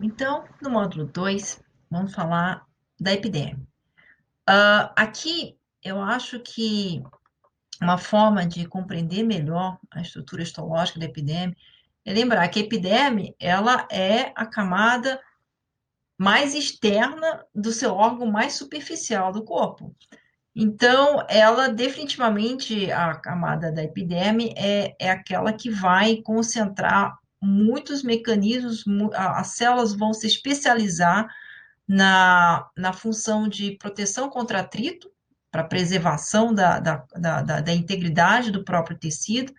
Então, no módulo 2, vamos falar da epiderme. Uh, aqui, eu acho que uma forma de compreender melhor a estrutura histológica da epiderme é lembrar que a epiderme, ela é a camada mais externa do seu órgão mais superficial do corpo. Então, ela definitivamente, a camada da epiderme é, é aquela que vai concentrar muitos mecanismos, as células vão se especializar na, na função de proteção contra atrito, para preservação da, da, da, da, integridade do próprio tecido,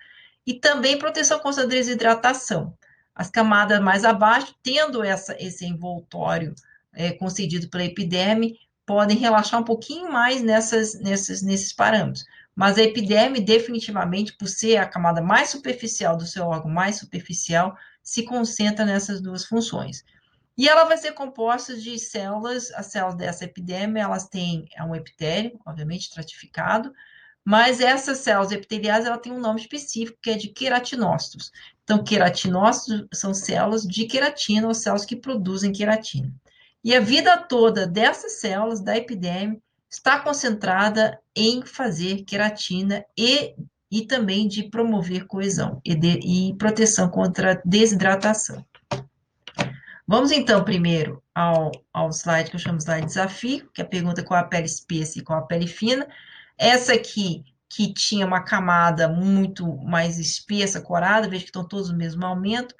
e também proteção contra a desidratação. As camadas mais abaixo, tendo essa, esse envoltório é, concedido pela epiderme, podem relaxar um pouquinho mais nessas, nessas, nesses parâmetros. Mas a epiderme, definitivamente, por ser a camada mais superficial do seu órgão, mais superficial, se concentra nessas duas funções. E ela vai ser composta de células, as células dessa epiderme, elas têm é um epitélio, obviamente, estratificado, mas essas células epiteliais, ela tem um nome específico, que é de queratinócitos. Então, queratinócitos são células de queratina, ou células que produzem queratina. E a vida toda dessas células da epiderme está concentrada em fazer queratina e, e também de promover coesão e, de, e proteção contra desidratação. Vamos então primeiro ao, ao slide que eu chamo de slide desafio, que é a pergunta qual a pele espessa e qual a pele fina. Essa aqui, que tinha uma camada muito mais espessa, corada, veja que estão todos no mesmo aumento,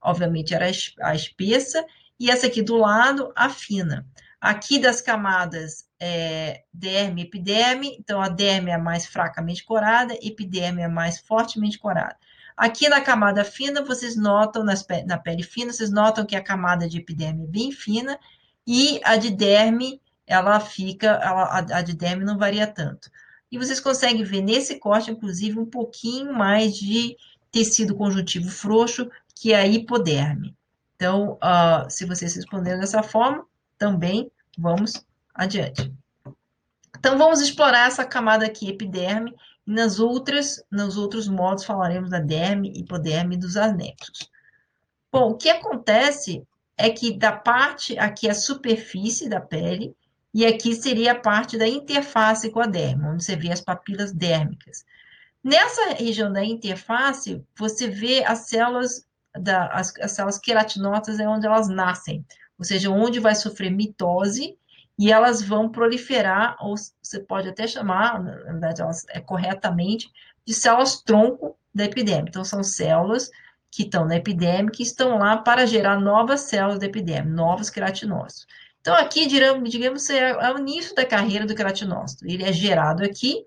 obviamente era a espessa, e essa aqui do lado, a fina. Aqui das camadas é, derme e epiderme, então a derme é mais fracamente corada, epiderme é mais fortemente corada. Aqui na camada fina, vocês notam, nas, na pele fina, vocês notam que a camada de epiderme é bem fina e a de derme, ela fica, ela, a, a de derme não varia tanto. E vocês conseguem ver nesse corte, inclusive, um pouquinho mais de tecido conjuntivo frouxo, que é a hipoderme. Então, uh, se vocês responderam dessa forma, também vamos adiante. Então, vamos explorar essa camada aqui, epiderme, e nas outras, nos outros modos falaremos da derme, hipoderme e dos anexos. Bom, o que acontece é que da parte, aqui a superfície da pele, e aqui seria a parte da interface com a derme, onde você vê as papilas dérmicas. Nessa região da interface, você vê as células da, as, as células queratinócitas é onde elas nascem, ou seja, onde vai sofrer mitose e elas vão proliferar, ou você pode até chamar, na verdade, elas, é corretamente, de células tronco da epidemia. Então, são células que estão na epidemia, que estão lá para gerar novas células da epidemia, novos queratinócitos. Então, aqui, digamos, digamos é, é o início da carreira do queratinócito. Ele é gerado aqui,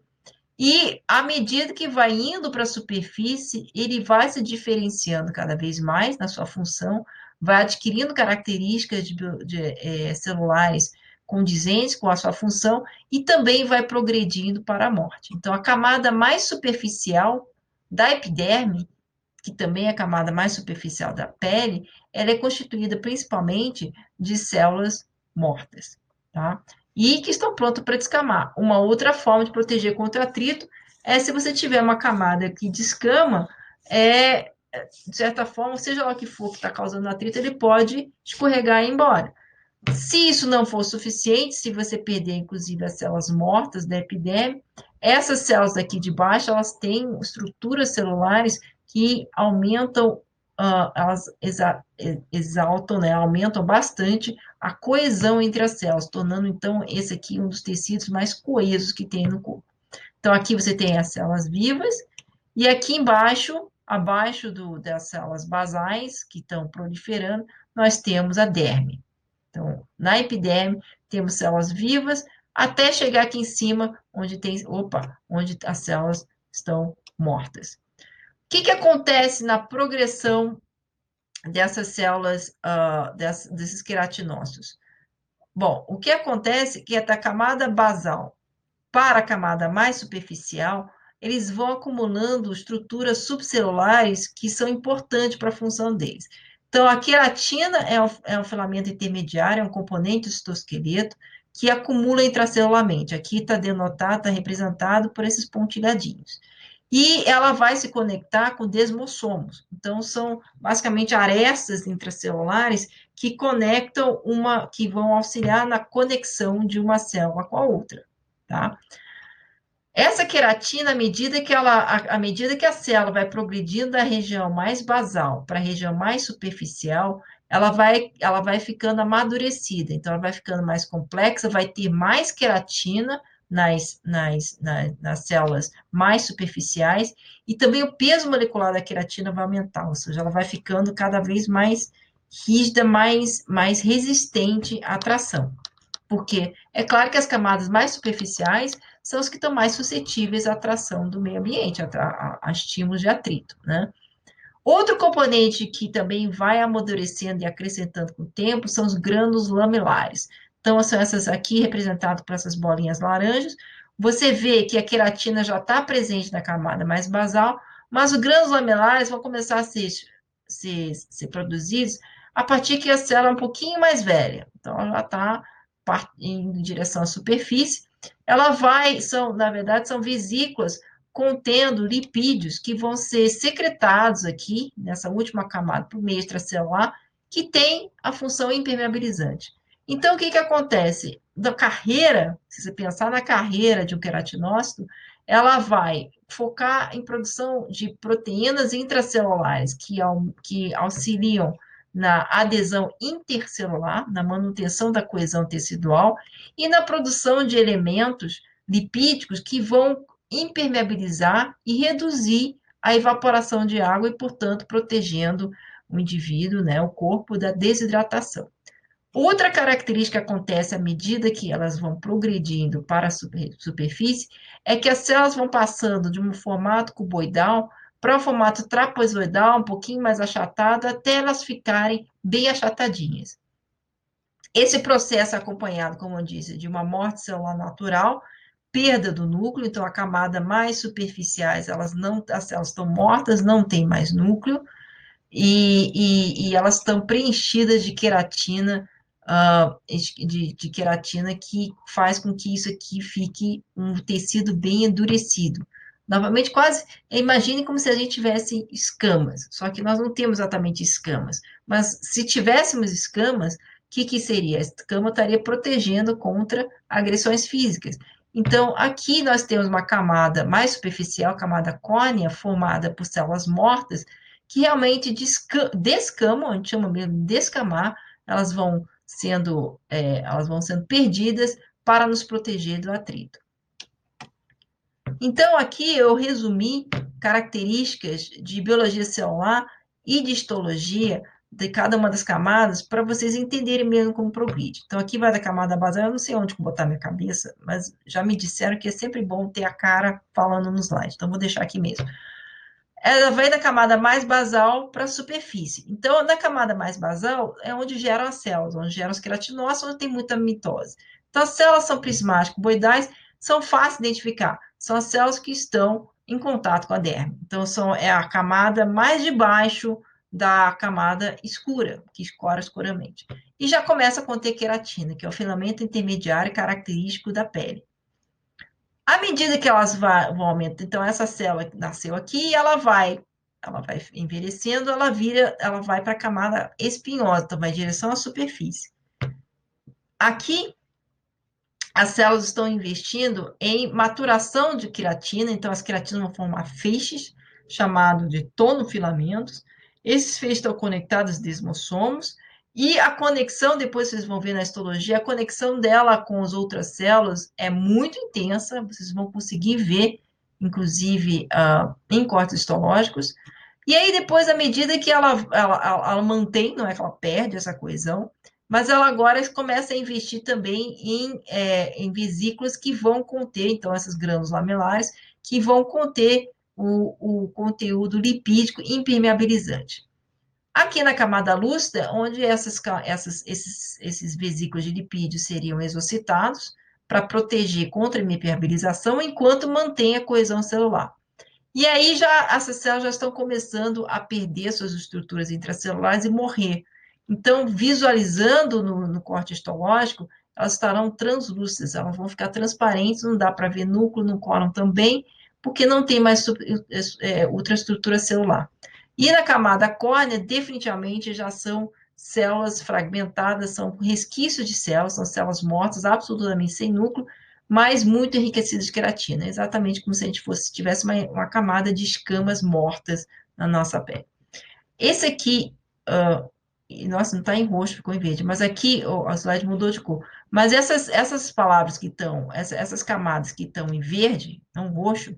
e à medida que vai indo para a superfície, ele vai se diferenciando cada vez mais na sua função, vai adquirindo características de, de é, celulares condizentes com a sua função e também vai progredindo para a morte. Então, a camada mais superficial da epiderme, que também é a camada mais superficial da pele, ela é constituída principalmente de células mortas, tá? e que estão prontos para descamar. Uma outra forma de proteger contra atrito é se você tiver uma camada que descama, é, de certa forma, seja lá o que for que está causando atrito, ele pode escorregar e ir embora. Se isso não for suficiente, se você perder, inclusive, as células mortas da epidemia, essas células daqui de baixo, elas têm estruturas celulares que aumentam uh, elas exa exaltam, né, aumentam bastante a coesão entre as células, tornando então esse aqui um dos tecidos mais coesos que tem no corpo. Então aqui você tem as células vivas e aqui embaixo, abaixo do, das células basais que estão proliferando, nós temos a derme. Então, na epiderme temos células vivas até chegar aqui em cima onde tem, opa, onde as células estão mortas que, que acontece na progressão dessas células, uh, dessas, desses queratinócitos? Bom, o que acontece é que da camada basal para a camada mais superficial, eles vão acumulando estruturas subcelulares que são importantes para a função deles. Então, a queratina é um, é um filamento intermediário, é um componente do citosqueleto que acumula intracelularmente. Aqui está denotado, está representado por esses pontilhadinhos e ela vai se conectar com desmossomos. Então, são basicamente arestas intracelulares que conectam uma, que vão auxiliar na conexão de uma célula com a outra, tá? Essa queratina, à medida que ela, à medida que a célula vai progredindo da região mais basal para a região mais superficial, ela vai, ela vai ficando amadurecida, então ela vai ficando mais complexa, vai ter mais queratina nas, nas, nas, nas células mais superficiais, e também o peso molecular da queratina vai aumentar, ou seja, ela vai ficando cada vez mais rígida, mais, mais resistente à tração. Porque é claro que as camadas mais superficiais são os que estão mais suscetíveis à atração do meio ambiente, a, a, a estímulos de atrito, né? Outro componente que também vai amadurecendo e acrescentando com o tempo são os grânulos lamelares. Então, são essas aqui representadas por essas bolinhas laranjas. Você vê que a queratina já está presente na camada mais basal, mas os grânulos lamelares vão começar a ser, ser, ser produzidos a partir que a célula é um pouquinho mais velha. Então, ela já está em direção à superfície. Ela vai, são, na verdade, são vesículas contendo lipídios que vão ser secretados aqui, nessa última camada, por meio extracelular, que tem a função impermeabilizante. Então, o que, que acontece? Da carreira, se você pensar na carreira de um queratinócito, ela vai focar em produção de proteínas intracelulares que, que auxiliam na adesão intercelular, na manutenção da coesão tecidual e na produção de elementos lipídicos que vão impermeabilizar e reduzir a evaporação de água e, portanto, protegendo o indivíduo, né, o corpo, da desidratação. Outra característica acontece à medida que elas vão progredindo para a superfície é que as células vão passando de um formato cuboidal para um formato trapezoidal, um pouquinho mais achatado, até elas ficarem bem achatadinhas. Esse processo é acompanhado, como eu disse, de uma morte celular natural, perda do núcleo, então a camada mais superficiais, elas não, as células estão mortas, não tem mais núcleo, e, e, e elas estão preenchidas de queratina, uh, de, de, queratina que faz com que isso aqui fique um tecido bem endurecido. Novamente, quase, imagine como se a gente tivesse escamas, só que nós não temos exatamente escamas, mas se tivéssemos escamas, o que, que seria? A escama estaria protegendo contra agressões físicas. Então, aqui nós temos uma camada mais superficial, camada córnea, formada por células mortas, que realmente descamam, a gente chama mesmo de descamar, elas vão sendo, é, elas vão sendo perdidas para nos proteger do atrito. Então, aqui eu resumi características de biologia celular e de histologia de cada uma das camadas para vocês entenderem mesmo como progride. Então, aqui vai da camada basal, eu não sei onde botar minha cabeça, mas já me disseram que é sempre bom ter a cara falando no slide, então vou deixar aqui mesmo. Ela vai da camada mais basal para a superfície. Então, na camada mais basal é onde geram as células, onde geram os queratinócitos, onde tem muita mitose. Então, as células são prismáticas, boidais, são fáceis de identificar. São as células que estão em contato com a derme. Então, são, é a camada mais de baixo da camada escura, que escora escuramente. E já começa a conter queratina, que é o filamento intermediário característico da pele. À medida que elas vão aumentando, então essa célula nasceu aqui, ela vai, ela vai envelhecendo, ela vira, ela vai para a camada espinhosa, então vai em direção à superfície. Aqui, as células estão investindo em maturação de queratina, então as queratinas vão formar feixes, chamado de tonofilamentos, esses feixes estão conectados a desmossomos, e a conexão, depois vocês vão ver na histologia, a conexão dela com as outras células é muito intensa, vocês vão conseguir ver, inclusive, uh, em cortes histológicos. E aí, depois, à medida que ela, ela, ela, ela mantém, não é que ela perde essa coesão, mas ela agora começa a investir também em, é, em vesículas que vão conter, então, essas grânulos lamelares, que vão conter o, o conteúdo lipídico impermeabilizante. Aqui na camada lúcida, onde essas, essas, esses, esses vesículos de lipídios seriam exocitados para proteger contra a impermeabilização, enquanto mantém a coesão celular. E aí já essas células já estão começando a perder suas estruturas intracelulares e morrer. Então, visualizando no, no corte histológico, elas estarão translúcidas, elas vão ficar transparentes, não dá para ver núcleo, não colam também, porque não tem mais é, ultraestrutura celular. E na camada córnea, definitivamente já são células fragmentadas são resquícios de células, são células mortas, absolutamente sem núcleo, mas muito enriquecidas de queratina, exatamente como se a gente fosse tivesse uma, uma camada de escamas mortas na nossa pele. Esse aqui, uh, nossa, não está em roxo, ficou em verde, mas aqui oh, a slide mudou de cor. Mas essas, essas palavras que estão, essa, essas camadas que estão em verde, não roxo,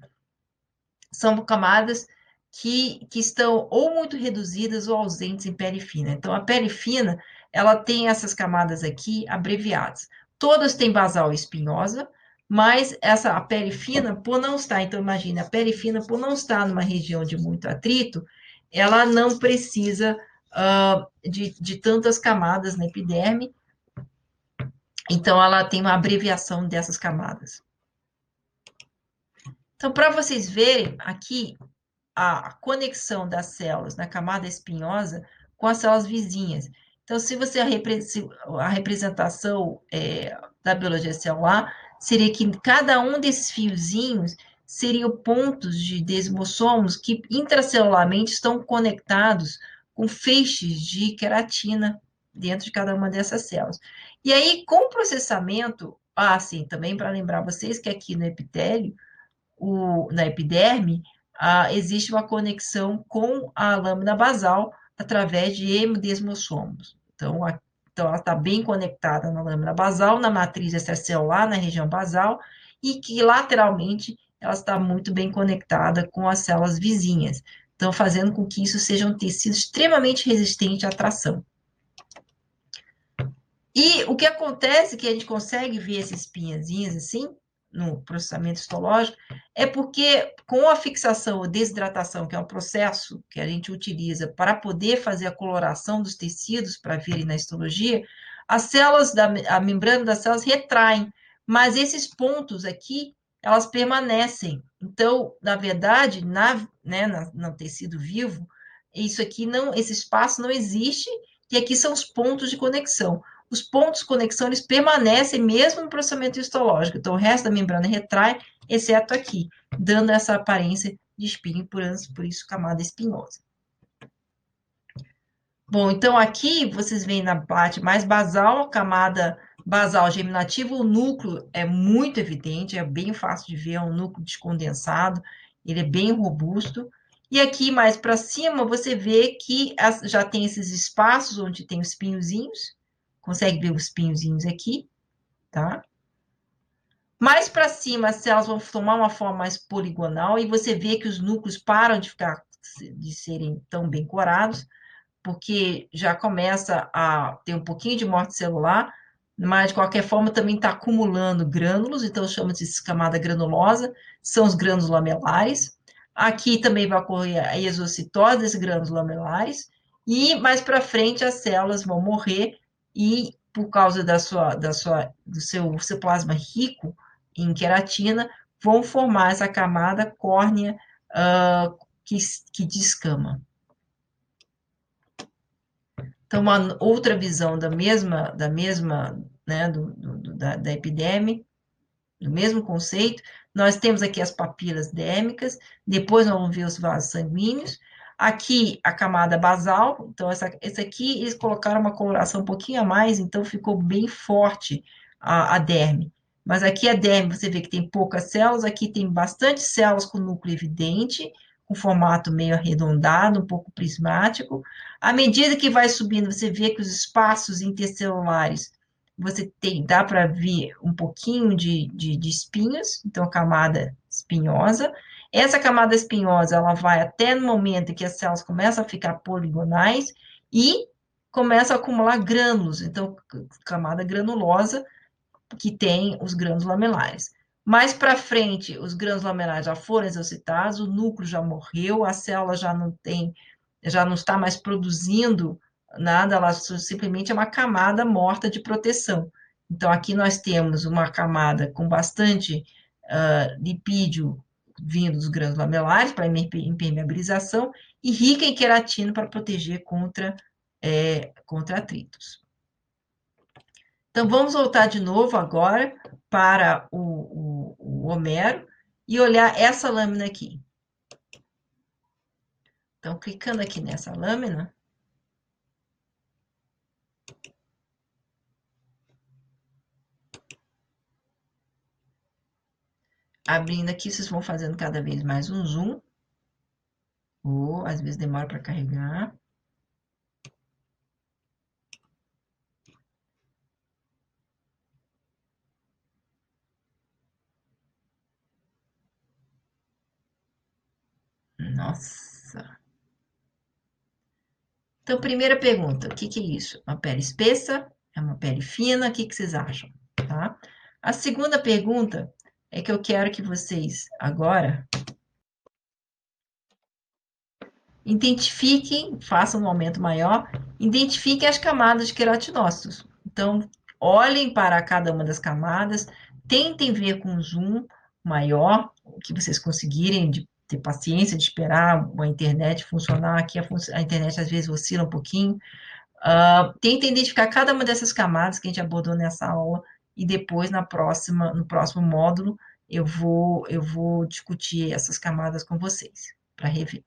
são camadas que, que estão ou muito reduzidas ou ausentes em pele fina. Então, a pele fina, ela tem essas camadas aqui abreviadas. Todas têm basal espinhosa, mas essa a pele fina, por não estar, então imagine, a pele fina, por não estar numa região de muito atrito, ela não precisa uh, de, de tantas camadas na epiderme, então ela tem uma abreviação dessas camadas. Então, para vocês verem aqui a conexão das células na camada espinhosa com as células vizinhas. Então, se você a, repre a representação é, da biologia celular seria que cada um desses fiozinhos seriam pontos de desmossomos que intracelularmente estão conectados com feixes de queratina dentro de cada uma dessas células. E aí, com o processamento, ah, sim, também para lembrar vocês que aqui no epitélio, o, na epiderme, ah, existe uma conexão com a lâmina basal através de hemodesmossomos. Então, a, então ela está bem conectada na lâmina basal, na matriz extracelular, na região basal, e que lateralmente ela está muito bem conectada com as células vizinhas, então fazendo com que isso seja um tecido extremamente resistente à tração. E o que acontece que a gente consegue ver essas espinhazinhas assim, no processamento histológico, é porque com a fixação ou desidratação, que é um processo que a gente utiliza para poder fazer a coloração dos tecidos para virem na histologia, as células da a membrana das células retraem, mas esses pontos aqui, elas permanecem. Então, na verdade, na, né, na, no tecido vivo, isso aqui não, esse espaço não existe, e aqui são os pontos de conexão os pontos de conexão eles permanecem mesmo no processamento histológico. Então, o resto da membrana retrai, exceto aqui, dando essa aparência de espinho, por, por isso camada espinhosa. Bom, então aqui vocês veem na parte mais basal, camada basal germinativa, o núcleo é muito evidente, é bem fácil de ver, é um núcleo descondensado, ele é bem robusto. E aqui mais para cima você vê que já tem esses espaços onde tem os espinhozinhos, Consegue ver os pinhozinhos aqui, tá? Mais para cima, as células vão tomar uma forma mais poligonal e você vê que os núcleos param de ficar de serem tão bem corados, porque já começa a ter um pouquinho de morte celular, mas de qualquer forma também está acumulando grânulos, então chama-se camada granulosa, são os grânulos lamelares. Aqui também vai ocorrer a exocitose desses grânulos lamelares, e mais para frente as células vão morrer e por causa da sua, da sua, do seu, seu plasma rico em queratina, vão formar essa camada córnea uh, que, que descama. Então, uma outra visão da mesma, da mesma, né, do, do, da, da epidemia, do mesmo conceito, nós temos aqui as papilas dérmicas, depois nós vamos ver os vasos sanguíneos, Aqui, a camada basal, então essa, essa aqui eles colocaram uma coloração um pouquinho a mais, então ficou bem forte a, a derme. Mas aqui a derme, você vê que tem poucas células, aqui tem bastante células com núcleo evidente, com formato meio arredondado, um pouco prismático. À medida que vai subindo, você vê que os espaços intercelulares, você tem, dá para ver um pouquinho de, de, de espinhos, então camada espinhosa. Essa camada espinhosa, ela vai até no momento em que as células começam a ficar poligonais e começa a acumular grânulos, então, camada granulosa, que tem os grânulos lamelares. Mais para frente, os grânulos lamelares já foram exocitados, o núcleo já morreu, a célula já não tem, já não está mais produzindo nada, ela simplesmente é uma camada morta de proteção. Então, aqui nós temos uma camada com bastante uh, lipídio vindo dos grãos lamelares para impermeabilização e rica em queratina para proteger contra, é, contra atritos. Então, vamos voltar de novo agora para o, o, o Homero e olhar essa lâmina aqui. Então, clicando aqui nessa lâmina, abrindo aqui, vocês vão fazendo cada vez mais um zoom, ou às vezes demora para carregar. Então, primeira pergunta, o que, que é isso? Uma pele espessa? É uma pele fina? O que, que vocês acham? Tá? A segunda pergunta é que eu quero que vocês agora identifiquem, façam um aumento maior, identifiquem as camadas de queratinócitos. Então, olhem para cada uma das camadas, tentem ver com zoom maior, o que vocês conseguirem de ter paciência de esperar a internet funcionar. Aqui a, a internet às vezes oscila um pouquinho. Uh, tenta identificar cada uma dessas camadas que a gente abordou nessa aula e depois na próxima, no próximo módulo eu vou eu vou discutir essas camadas com vocês para rever.